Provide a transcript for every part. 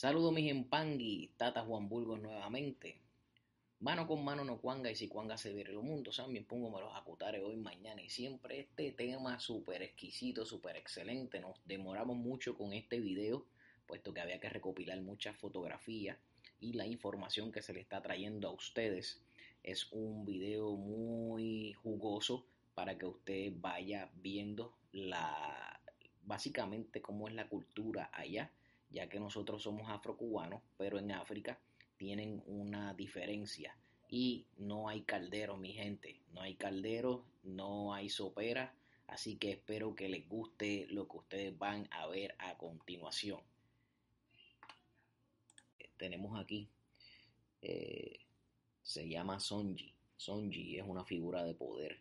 Saludos mis empangui, Tata Juan Burgos nuevamente. Mano con mano no cuanga y si cuanga se viene el mundo. También pongo me los acutares hoy, mañana y siempre. Este tema súper exquisito, súper excelente. Nos demoramos mucho con este video, puesto que había que recopilar muchas fotografías y la información que se le está trayendo a ustedes. Es un video muy jugoso para que usted vaya viendo la básicamente cómo es la cultura allá ya que nosotros somos afrocubanos, pero en África tienen una diferencia. Y no hay caldero, mi gente, no hay caldero, no hay sopera, así que espero que les guste lo que ustedes van a ver a continuación. Tenemos aquí, eh, se llama Sonji, Sonji es una figura de poder.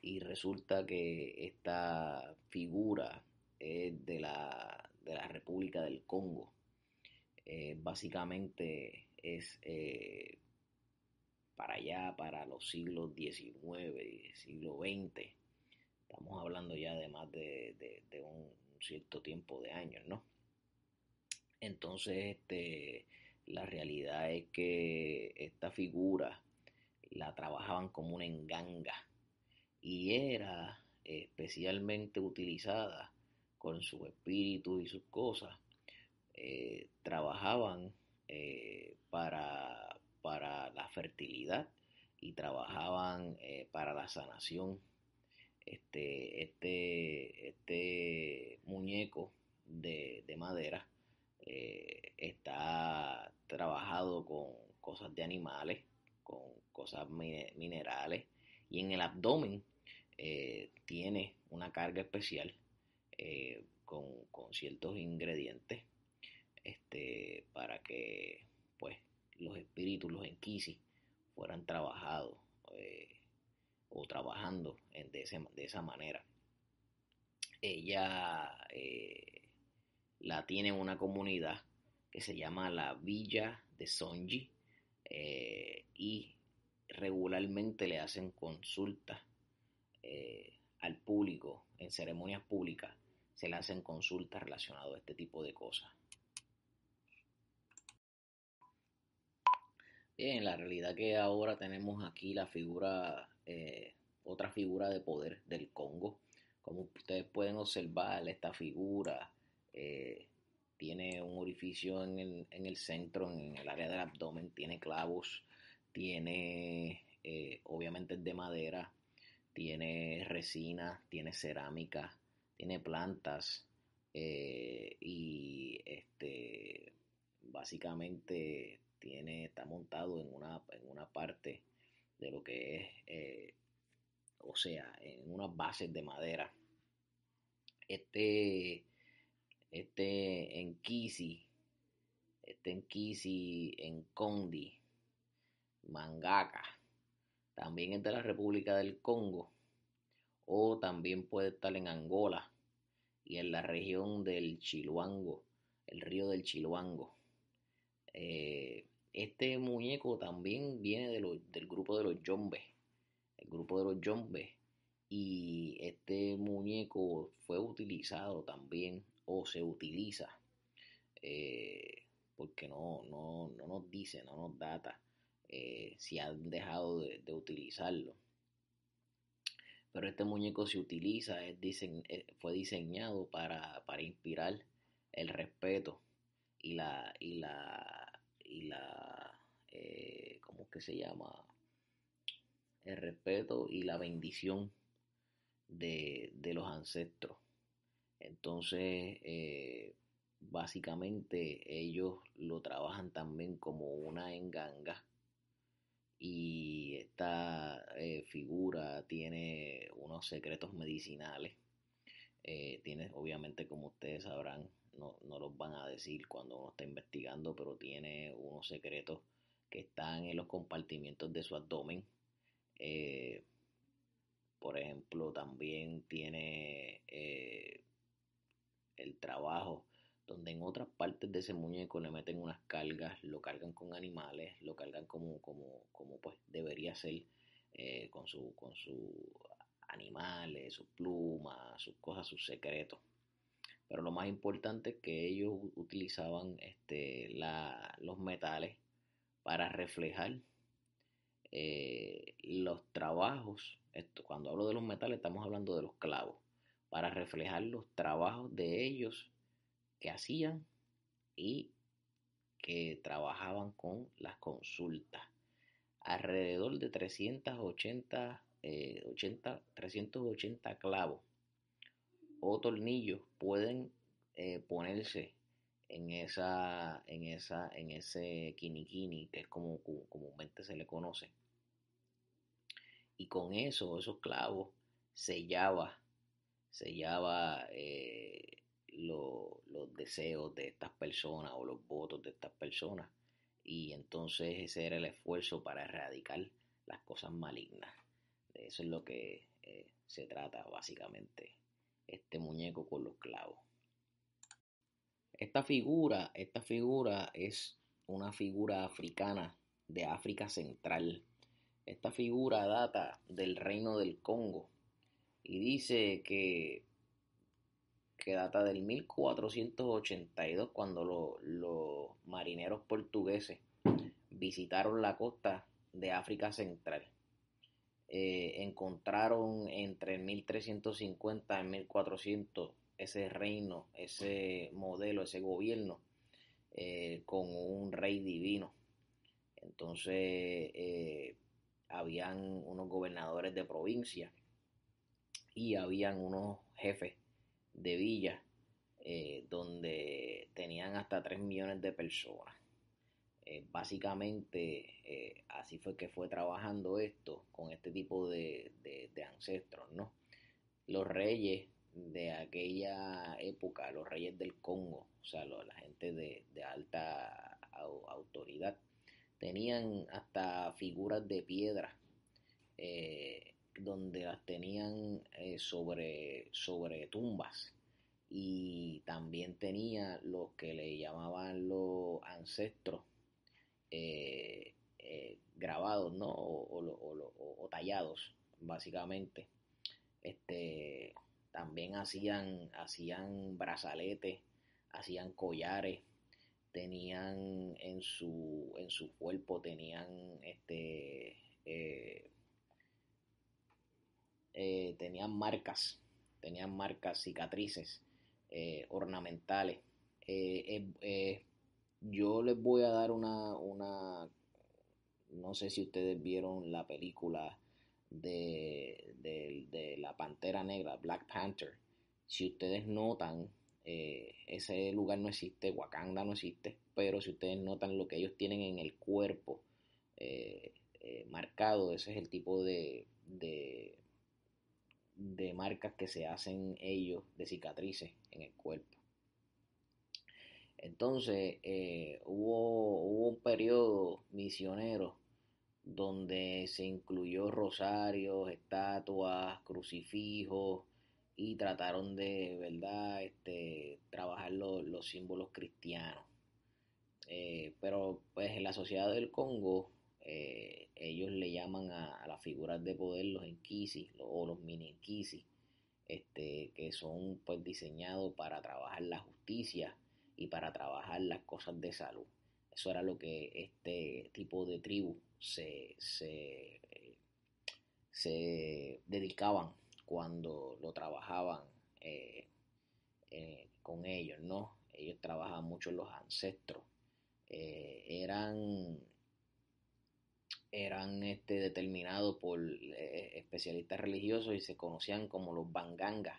Y resulta que esta figura es de la, de la República del Congo. Eh, básicamente es eh, para allá, para los siglos XIX siglo XX. Estamos hablando ya de más de, un cierto tiempo de años, ¿no? Entonces, este, la realidad es que esta figura la trabajaban como una enganga y era especialmente utilizada con su espíritu y sus cosas, eh, trabajaban eh, para, para, la fertilidad y trabajaban eh, para la sanación. Este, este, este muñeco de, de madera está trabajado con cosas de animales, con cosas minerales y en el abdomen tiene una carga especial eh, con, ciertos ingredientes este, para que pues los espíritus, los enquisis, fueran trabajados eh, o trabajando en, de, esa manera. Ella eh, la tiene una comunidad que se llama la Villa de Sonji y regularmente le hacen consultas al público en ceremonias públicas se le hacen consultas relacionadas a este tipo de cosas. Bien, la realidad que ahora tenemos aquí la figura, eh, otra figura de poder del Congo. Como ustedes pueden observar, esta figura eh, tiene un orificio en el, en el, centro, en el área del abdomen, tiene clavos, tiene, eh, obviamente es de madera, tiene resina, tiene cerámica, tiene plantas eh, y este básicamente tiene está montado en una en una parte de lo que es eh, o sea en unas bases de madera. Este este en Kisi este en Kisi en Condi Mangaka también es de la República del Congo o también puede estar en Angola y en la región del Chiluango, el río del Chiluango. Eh, este muñeco también viene del grupo de los Yombes, el grupo de los Yombes, y este muñeco fue utilizado también o se utiliza eh, porque no, no, no, nos dice, no nos data eh, si han dejado de utilizarlo pero este muñeco se utiliza, es eh, fue diseñado para, inspirar el respeto y la, y la, y la, eh, ¿cómo es que se llama? El respeto y la bendición de, los ancestros. Entonces, eh, básicamente ellos lo trabajan también como una enganga y esta eh, figura tiene unos secretos medicinales. Eh, tiene, obviamente, como ustedes sabrán, no, no, los van a decir cuando uno está investigando, pero tiene unos secretos que están en los compartimientos de su abdomen. Eh, por ejemplo, también tiene el trabajo donde en otras partes de ese muñeco le meten unas cargas, lo cargan con animales, lo cargan como, como, como pues debería ser, eh, con sus su animales, sus plumas, sus cosas, sus secretos. pero lo más importante es que ellos utilizaban este, la, los metales para reflejar eh, los trabajos. Cuando hablo de los metales estamos hablando de los clavos, para reflejar los trabajos de ellos que hacían y que trabajaban con las consultas. Alrededor de 380, 80, 380 clavos o tornillos pueden eh, ponerse en esa, en esa, en ese kinikini, que es como, comúnmente se le conoce. Y con eso, esos clavos, sellaba, sellaba eh, los deseos de estas personas o los votos de estas personas. Y entonces ese era el esfuerzo para erradicar las cosas malignas. De eso es lo que eh, se trata básicamente este muñeco con los clavos. Esta figura, esta figura es una figura africana de África Central. Esta figura data del reino del Congo y dice que, que data del 1482 cuando los marineros portugueses visitaron la costa de África Central. Eh, encontraron entre 1350 y 1400 ese reino, ese modelo, ese gobierno eh, con un rey divino. Entonces, eh, habían unos gobernadores de provincia y habían unos jefes de villa donde tenían hasta 3 millones de personas. Eh, básicamente eh, así fue que fue trabajando esto con este tipo de, ancestros, ¿no? Los reyes de aquella época, los reyes del Congo, o sea, la gente de, alta autoridad, tenían hasta figuras de piedra eh, donde las tenían sobre, sobre tumbas y también tenía lo que le llamaban los ancestros eh, eh, grabados, ¿no? O, tallados, básicamente. Este, también hacían, hacían brazaletes, hacían collares, tenían en su, en su cuerpo, tenían este, eh, tenían marcas, tenían marcas, cicatrices ornamentales yo les voy a dar una, una, no sé si ustedes vieron la película de, de, la Pantera Negra, Black Panther. Si ustedes notan, eh, ese lugar no existe, Wakanda no existe, pero si ustedes notan lo que ellos tienen en el cuerpo eh, eh, marcado, ese es el tipo de, de, de marcas que se hacen ellos de cicatrices en el cuerpo. Entonces eh, hubo, un periodo misionero donde se incluyó rosarios, estatuas, crucifijos y trataron de, ¿verdad?, este, trabajar los símbolos cristianos. Eh, pero pues en la sociedad del Congo eh, ellos le llaman a, las figuras de poder los enkisi o los mini enkisi, este, que son pues diseñados para trabajar la justicia y para trabajar las cosas de salud. Eso era lo que este tipo de tribu se, se, dedicaban cuando lo trabajaban eh, eh, con ellos, ¿no? Ellos trabajaban mucho los ancestros. Eh, eran eran este, determinados por especialistas religiosos y se conocían como los bangangas.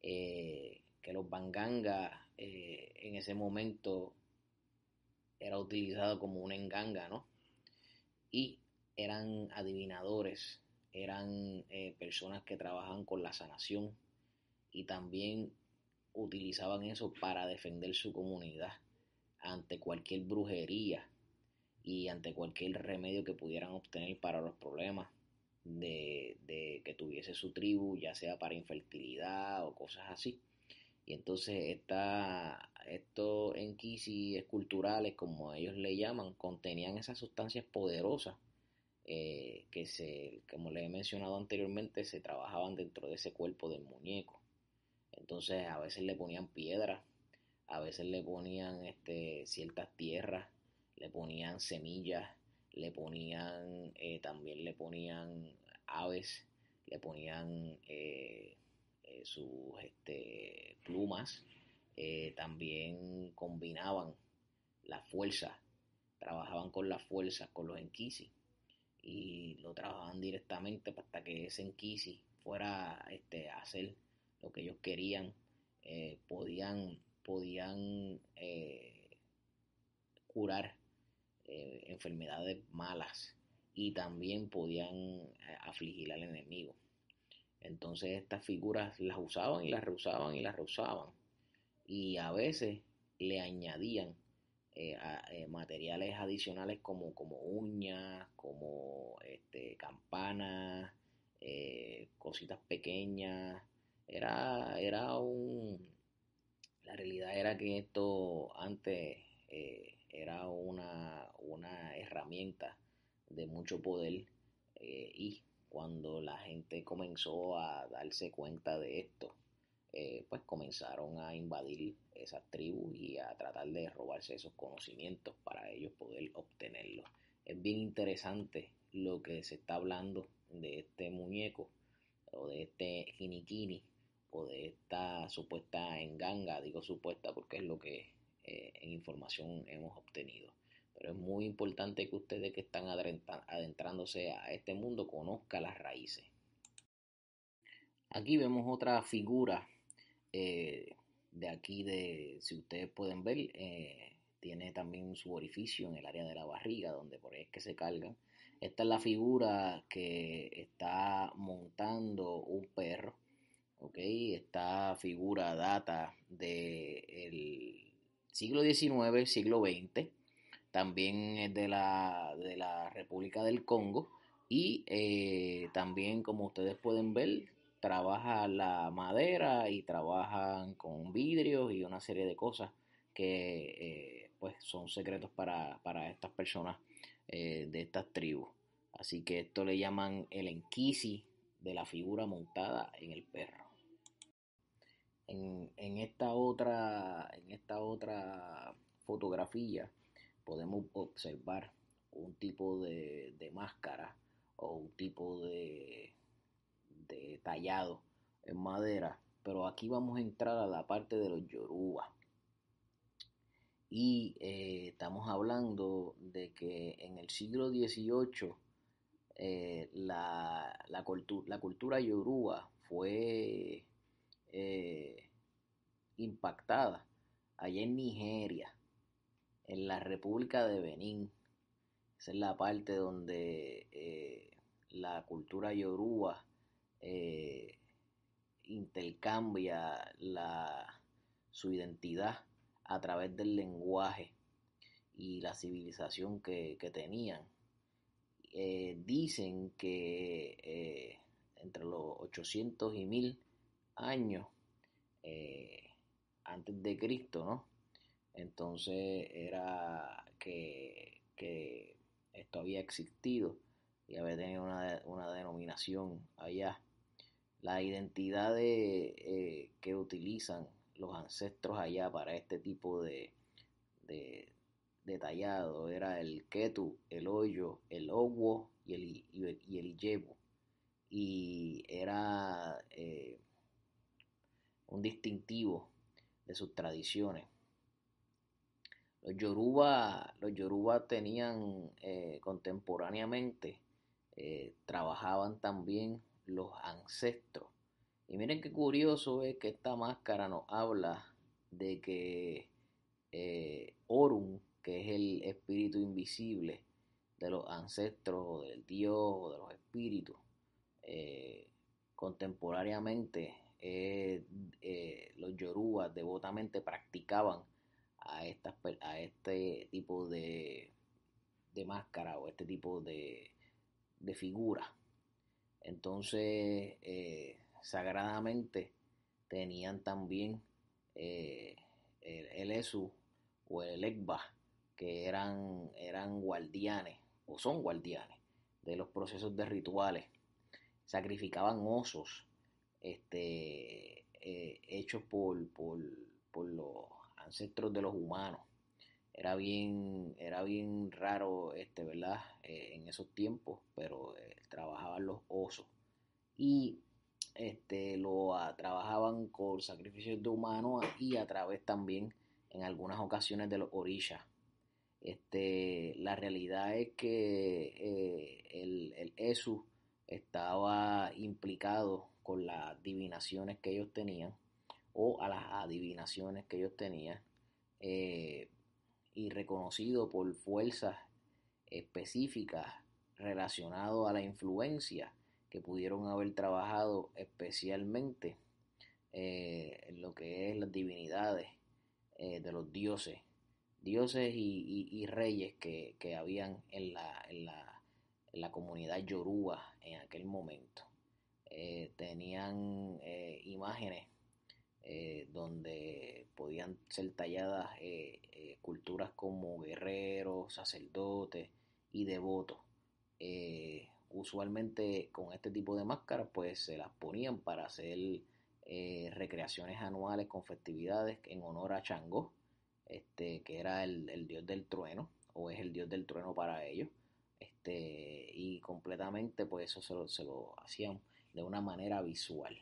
que los bangangas eh, en ese momento era utilizado como una enganga, ¿no? Y eran adivinadores, eran eh, personas que trabajaban con la sanación y también utilizaban eso para defender su comunidad ante cualquier brujería y ante cualquier remedio que pudieran obtener para los problemas de, de que tuviese su tribu, ya sea para infertilidad o cosas así. Y entonces esta, estos enquisis esculturales, como ellos le llaman, contenían esas sustancias poderosas eh, que, se, como les he mencionado anteriormente, se trabajaban dentro de ese cuerpo del muñeco. Entonces a veces le ponían piedras, a veces le ponían este, ciertas tierras, le ponían semillas, le ponían, eh, también le ponían aves, le ponían eh, eh, sus este, plumas, también combinaban la fuerza, trabajaban con la fuerza, con los enquisi, y lo trabajaban directamente hasta que ese enquisi fuera este, a hacer lo que ellos querían, podían, podían curar eh, enfermedades malas y también podían eh, afligir al enemigo. Entonces estas figuras las usaban y las reusaban y las reusaban. Y a veces le añadían eh, materiales adicionales como, como uñas, como este, campanas, cositas pequeñas. Era, era un... La realidad era que esto antes era una, herramienta de mucho poder eh, y cuando la gente comenzó a darse cuenta de esto, eh, pues comenzaron a invadir esas tribus y a tratar de robarse esos conocimientos para ellos poder obtenerlos. Es bien interesante lo que se está hablando de este muñeco o de este jinikini o de esta supuesta enganga, digo supuesta porque es lo que eh, en información hemos obtenido. Pero es muy importante que ustedes que están adentrándose a este mundo conozcan las raíces. Aquí vemos otra figura eh, de aquí de, si ustedes pueden ver, eh, tiene también su orificio en el área de la barriga, donde por ahí es que se cargan. Esta es la figura que está montando un perro, ¿ok? Esta figura data del siglo XIX, siglo XX, también es de la, de la República del Congo y eh, también como ustedes pueden ver trabaja la madera y trabajan con vidrios y una serie de cosas que eh, pues son secretos para, estas personas eh, de estas tribus. Así que esto le llaman el enquisi de la figura montada en el perro. En, esta otra, en esta otra fotografía podemos observar un tipo de, máscara o un tipo de, de, tallado en madera, pero aquí vamos a entrar a la parte de los yoruba. Y eh, estamos hablando de que en el siglo XVIII eh, la, la, la cultura yoruba fue eh, impactada allá en Nigeria, en la República de Benín. Esa es la parte donde eh, la cultura yoruba eh, intercambia su identidad a través del lenguaje y la civilización que, tenían. dicen que entre los 800 y 1000 años eh, antes de Cristo, ¿no? Entonces era que, esto había existido y había tenido una, denominación allá. La identidad de, eh, que utilizan los ancestros allá para este tipo de, de, detallado era el ketu, el hoyo, el owo y el, y el, y era eh, un distintivo de sus tradiciones. Los yoruba, los yoruba tenían eh, contemporáneamente, eh, trabajaban también los ancestros. Y miren qué curioso es que esta máscara nos habla de que eh, Orun, que es el espíritu invisible de los ancestros, del dios de los espíritus, contemporáneamente eh, eh, los yorubas devotamente practicaban a, estas, a este tipo de, de máscara o este tipo de, de figura. Entonces, eh, sagradamente tenían también el, el, Esu o el Ekba, que eran, eran guardianes o son guardianes de los procesos de rituales. Sacrificaban osos este, eh, por, por, por, los ancestros de los humanos. Era bien, era bien raro, este, ¿verdad? Eh, en esos tiempos, pero trabajaban los osos. Y este, lo trabajaban con sacrificios de humanos y a través también en algunas ocasiones de los orillas. Este, la realidad es que eh, el, el ESU estaba implicado con las adivinaciones que ellos tenían o a las adivinaciones que ellos tenían eh, y reconocido por fuerzas específicas relacionadas a la influencia que pudieron haber trabajado especialmente eh, en lo que es las divinidades eh, de los dioses, dioses y, reyes que, habían en la, en, la, comunidad yoruba en aquel momento. Eh, tenían imágenes donde podían ser talladas culturas como guerreros, sacerdotes y devotos. Usualmente con este tipo de máscaras pues se las ponían para hacer eh, recreaciones anuales con festividades en honor a Changó, este, que era el, dios del trueno, o es el dios del trueno para ellos, este, y completamente pues eso se lo, se lo hacían de una manera visual.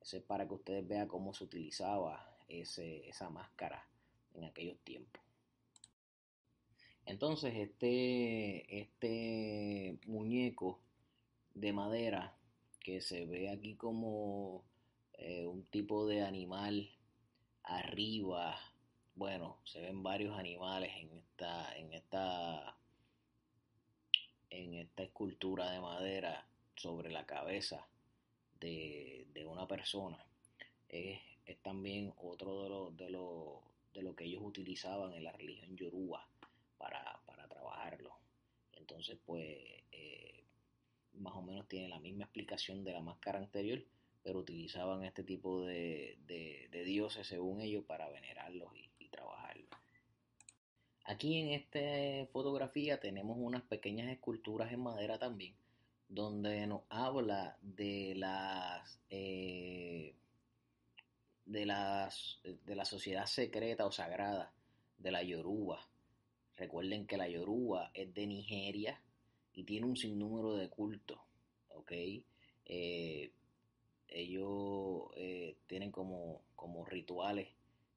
Eso es para que ustedes vean cómo se utilizaba esa máscara en aquellos tiempos. Entonces, este, este muñeco de madera que se ve aquí como eh, un tipo de animal arriba. Bueno, se ven varios animales en esta, en esta, en esta escultura de madera sobre la cabeza de, una persona. Es, también otro de lo, de, lo, de lo que ellos utilizaban en la religión yoruba para, para trabajarlo. Entonces, pues, eh, más o menos tiene la misma explicación de la máscara anterior, pero utilizaban este tipo de, dioses, según ellos, para venerarlos y, trabajarlos. Aquí en esta fotografía tenemos unas pequeñas esculturas en madera también, donde nos habla de las eh, de las de la sociedad secreta o sagrada de la Yoruba. Recuerden que la Yoruba es de Nigeria, y tiene un sinnúmero de cultos, ¿ok? Eh, ellos eh, tienen como, como rituales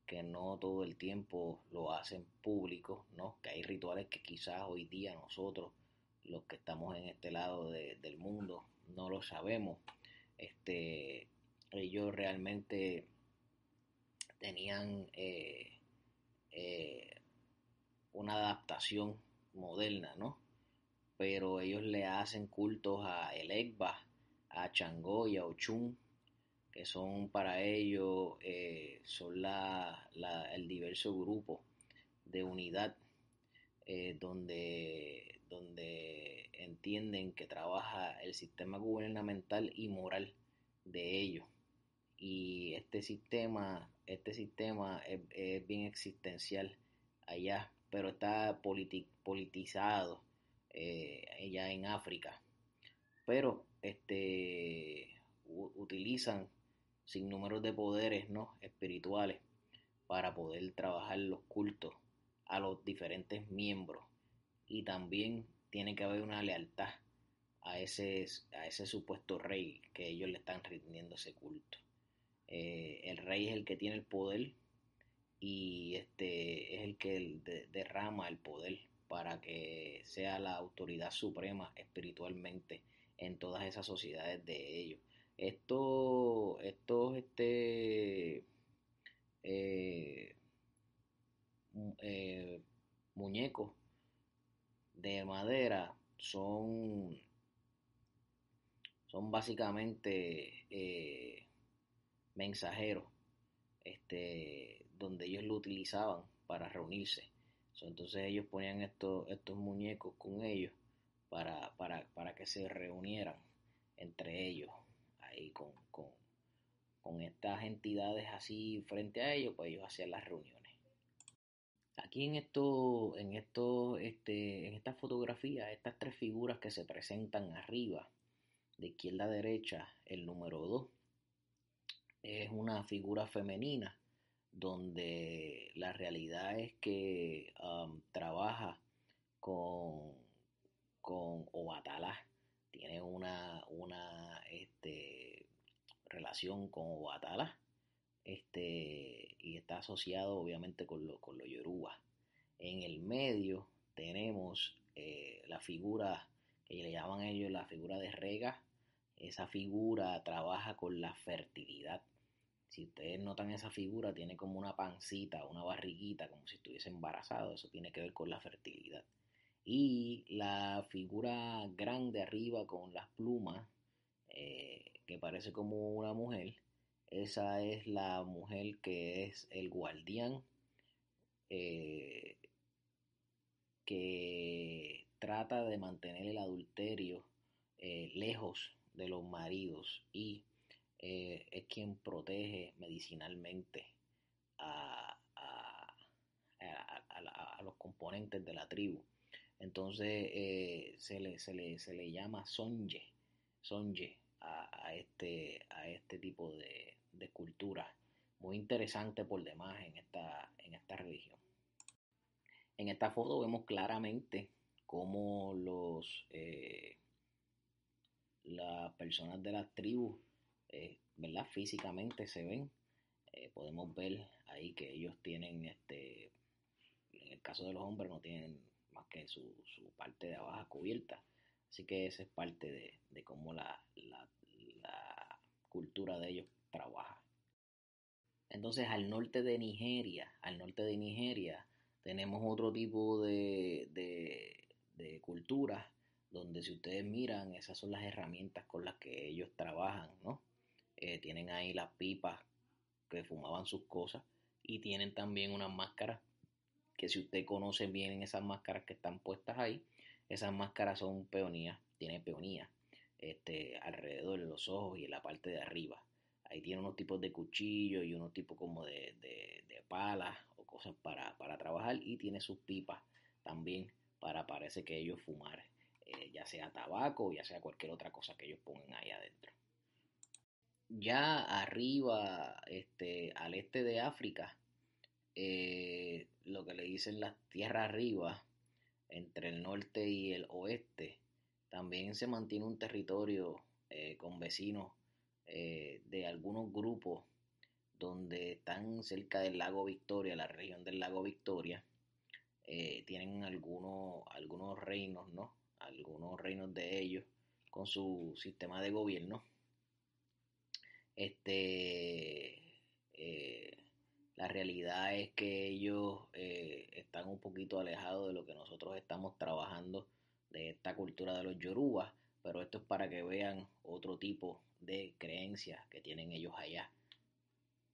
que no todo el tiempo lo hacen público, ¿no? Que hay rituales que quizás hoy día nosotros, los que estamos en este lado del mundo, no lo sabemos. Este, ellos realmente tenían eh, una adaptación moderna, ¿no? pero ellos le hacen cultos a El a Changó y a Ochun, que son para ellos, eh, son la, el diverso grupo de unidad eh, donde, donde entienden que trabaja el sistema gubernamental y moral de ellos. Y este sistema, este sistema es, bien existencial allá, pero está politizado eh, ya en África. Pero este, utilizan sin números de poderes ¿no? espirituales para poder trabajar los cultos a los diferentes miembros. Y también tiene que haber una lealtad a ese, a ese supuesto rey que ellos le están rindiendo ese culto. Eh, el rey es el que tiene el poder y este es el que derrama el poder para que sea la autoridad suprema espiritualmente en todas esas sociedades de ellos. Estos, estos este, eh, eh, muñecos de madera son, son básicamente eh, mensajeros este, donde ellos lo utilizaban para reunirse entonces ellos ponían estos, estos muñecos con ellos para, para, que se reunieran entre ellos, ahí con, con, estas entidades así frente a ellos, pues ellos hacían las reuniones. Aquí en esto, en este, en esta fotografía, estas tres figuras que se presentan arriba, de izquierda a derecha, el número 2, es una figura femenina donde la realidad es que um, trabaja con, con tiene una, una este, relación con Obatala este, y está asociado obviamente con, lo, con los yoruba. En el medio tenemos eh, la figura que le llaman ellos la figura de Rega. Esa figura trabaja con la fertilidad. Si ustedes notan esa figura, tiene como una pancita, una barriguita, como si estuviese embarazado. Eso tiene que ver con la fertilidad. Y la figura grande arriba con las plumas, eh, que parece como una mujer, esa es la mujer que es el guardián eh, que trata de mantener el adulterio eh, lejos de los maridos y eh, es quien protege medicinalmente a, a, los componentes de la tribu. Entonces se, le, se, le, se, le, llama sonje, sonje a, este, a este tipo de, de cultura muy interesante por demás en esta, en esta religión. En esta foto vemos claramente cómo los eh, las personas de las tribus, eh, ¿verdad? Físicamente se ven. Eh, podemos ver ahí que ellos tienen, este, en el caso de los hombres, no tienen más que su, su parte de abajo cubierta. Así que esa es parte de, de cómo la, la, la cultura de ellos trabaja. Entonces al norte de Nigeria, al norte de Nigeria, tenemos otro tipo de, de, cultura donde si ustedes miran, esas son las herramientas con las que ellos trabajan, ¿no? Eh, tienen ahí las pipas que fumaban sus cosas y tienen también unas máscaras que si usted conoce bien esas máscaras que están puestas ahí, esas máscaras son peonías, tiene peonías este, alrededor de los ojos y en la parte de arriba. Ahí tiene unos tipos de cuchillos y unos tipos como de, de, palas cosas para, y tiene sus pipas también para parece que ellos fumar, eh, ya sea tabaco o ya sea cualquier otra cosa que ellos pongan ahí adentro. Ya arriba, este, al este de África, eh, lo que le dicen las tierras arriba, entre el norte y el oeste, también se mantiene un territorio eh, con vecinos de algunos grupos donde están cerca del lago Victoria, la región del lago Victoria, eh, tienen algunos, algunos reinos, ¿no? Algunos reinos de ellos con su sistema de gobierno. Este, eh, la realidad es que ellos están un poquito alejados de lo que nosotros estamos trabajando de esta cultura de los yorubas, pero esto es para que vean otro tipo de creencias que tienen ellos allá,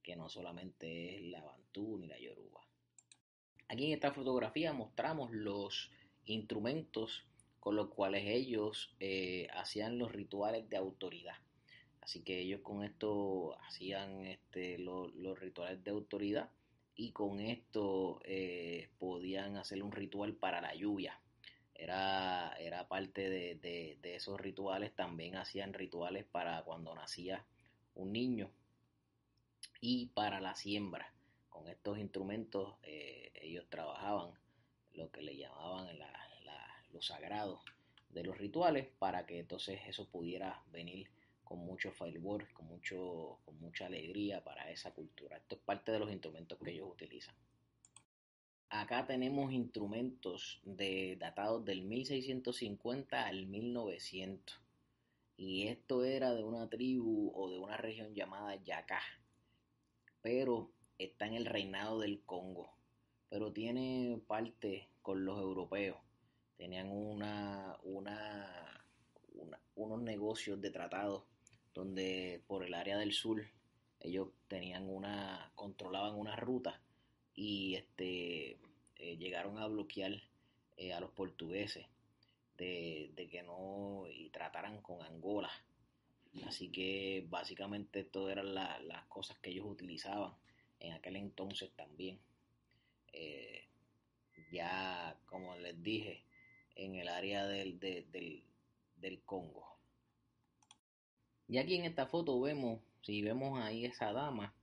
que no solamente es la Bantú ni la Yoruba. Aquí en esta fotografía mostramos los instrumentos con los cuales ellos eh, hacían los rituales de autoridad. Así que ellos con esto hacían este, los, rituales de autoridad y con esto eh, podían hacer un ritual para la lluvia era, era parte de, esos rituales, también hacían rituales para cuando nacía un niño y para la siembra. Con estos instrumentos eh, ellos trabajaban lo que le llamaban la, lo sagrado de los rituales para que entonces eso pudiera venir con mucho fervor, con, mucho, con mucha alegría para esa cultura. Esto es parte de los instrumentos que ellos utilizan. Acá tenemos instrumentos de, datados del 1650 al 1900. Y esto era de una tribu o de una región llamada Yacá. Pero está en el reinado del Congo. Pero tiene parte con los europeos. Tenían una, una, unos negocios de tratados donde por el área del sur ellos tenían una, controlaban una ruta y este, eh, llegaron a bloquear eh, a los portugueses de, que no y trataran con Angola. Así que básicamente todas eran las cosas que ellos utilizaban en aquel entonces también. Eh, ya, como les dije, en el área del, del, del Congo. Y aquí en esta foto vemos si vemos ahí esa dama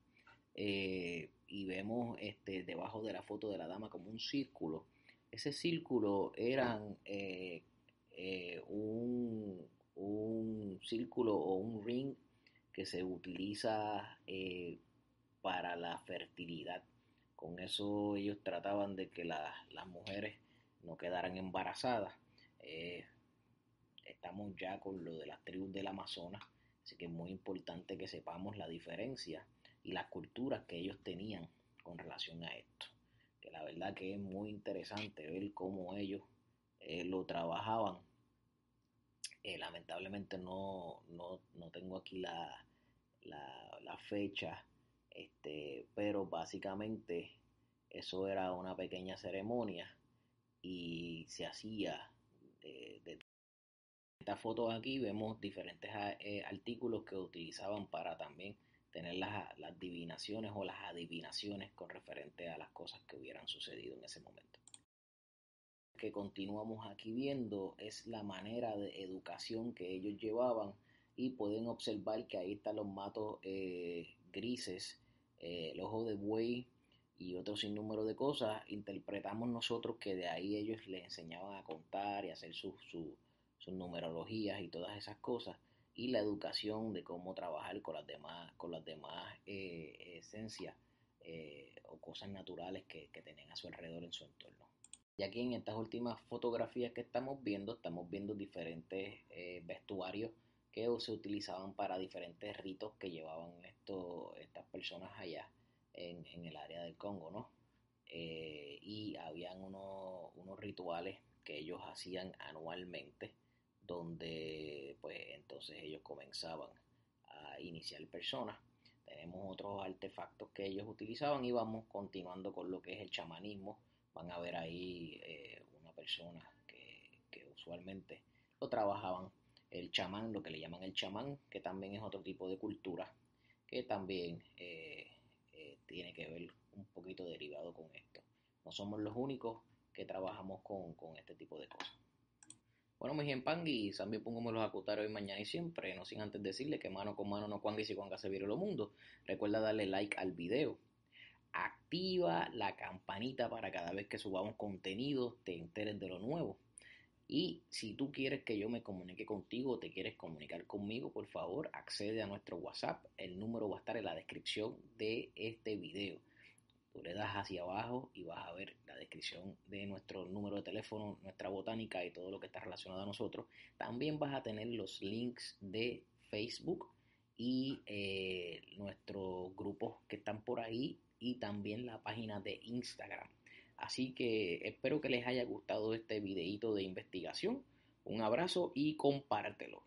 eh, y vemos este, debajo de la foto de la dama como un círculo, ese círculo eran eh, un, un, círculo o un ring que se utiliza para la fertilidad. Con eso ellos trataban de que las mujeres no quedaran embarazadas. estamos ya con lo de las tribus del Amazonas Así que es muy importante que sepamos la diferencia y las culturas que ellos tenían con relación a esto. Que la verdad que es muy interesante ver cómo ellos eh, lo trabajaban. Eh, lamentablemente no, no, tengo aquí la, la, fecha, este, pero básicamente eso era una pequeña ceremonia y se hacía de, esta foto aquí vemos diferentes ah, eh, artículos que utilizaban para también tener las, las adivinaciones o las adivinaciones con referente a las cosas que hubieran sucedido en ese momento. Que continuamos aquí viendo es la manera de educación que ellos llevaban y pueden observar que ahí están los matos eh, grises, eh, el ojo de buey y otro sinnúmero de cosas. Interpretamos nosotros que de ahí ellos les enseñaban a contar y hacer su, su sus numerologías y todas esas cosas, y la educación de cómo trabajar con las demás, con las demás eh, esencias o cosas naturales que, que tienen a su alrededor en su entorno. Y aquí en estas últimas fotografías que estamos viendo, estamos viendo diferentes eh, vestuarios que se utilizaban para diferentes ritos que llevaban esto, estas personas allá en, el área del Congo, ¿no? y habían unos, unos rituales que ellos hacían anualmente donde pues entonces ellos comenzaban a iniciar personas. Tenemos otros artefactos que ellos utilizaban y vamos continuando con lo que es el chamanismo. Van a ver ahí eh, una persona que, usualmente lo trabajaban. El chamán, lo que le llaman el chamán, que también es otro tipo de cultura, que también eh, eh, tiene que ver un poquito derivado con esto. No somos los únicos que trabajamos con, con este tipo de cosas. Bueno, mi gente Pangui, también pongo los acutar hoy, mañana y siempre. No sin antes decirle que mano con mano no cuanga y si cuanga se vire lo mundo. Recuerda darle like al video. Activa la campanita para cada vez que subamos contenido te enteres de lo nuevo. Y si tú quieres que yo me comunique contigo o te quieres comunicar conmigo, por favor, accede a nuestro WhatsApp. El número va a estar en la descripción de este video. Tú le das hacia abajo y vas a ver la descripción de nuestro número de teléfono, nuestra botánica y todo lo que está relacionado a nosotros. También vas a tener los links de Facebook y eh, nuestros grupos que están por ahí y también la página de Instagram. Así que espero que les haya gustado este videito de investigación. Un abrazo y compártelo.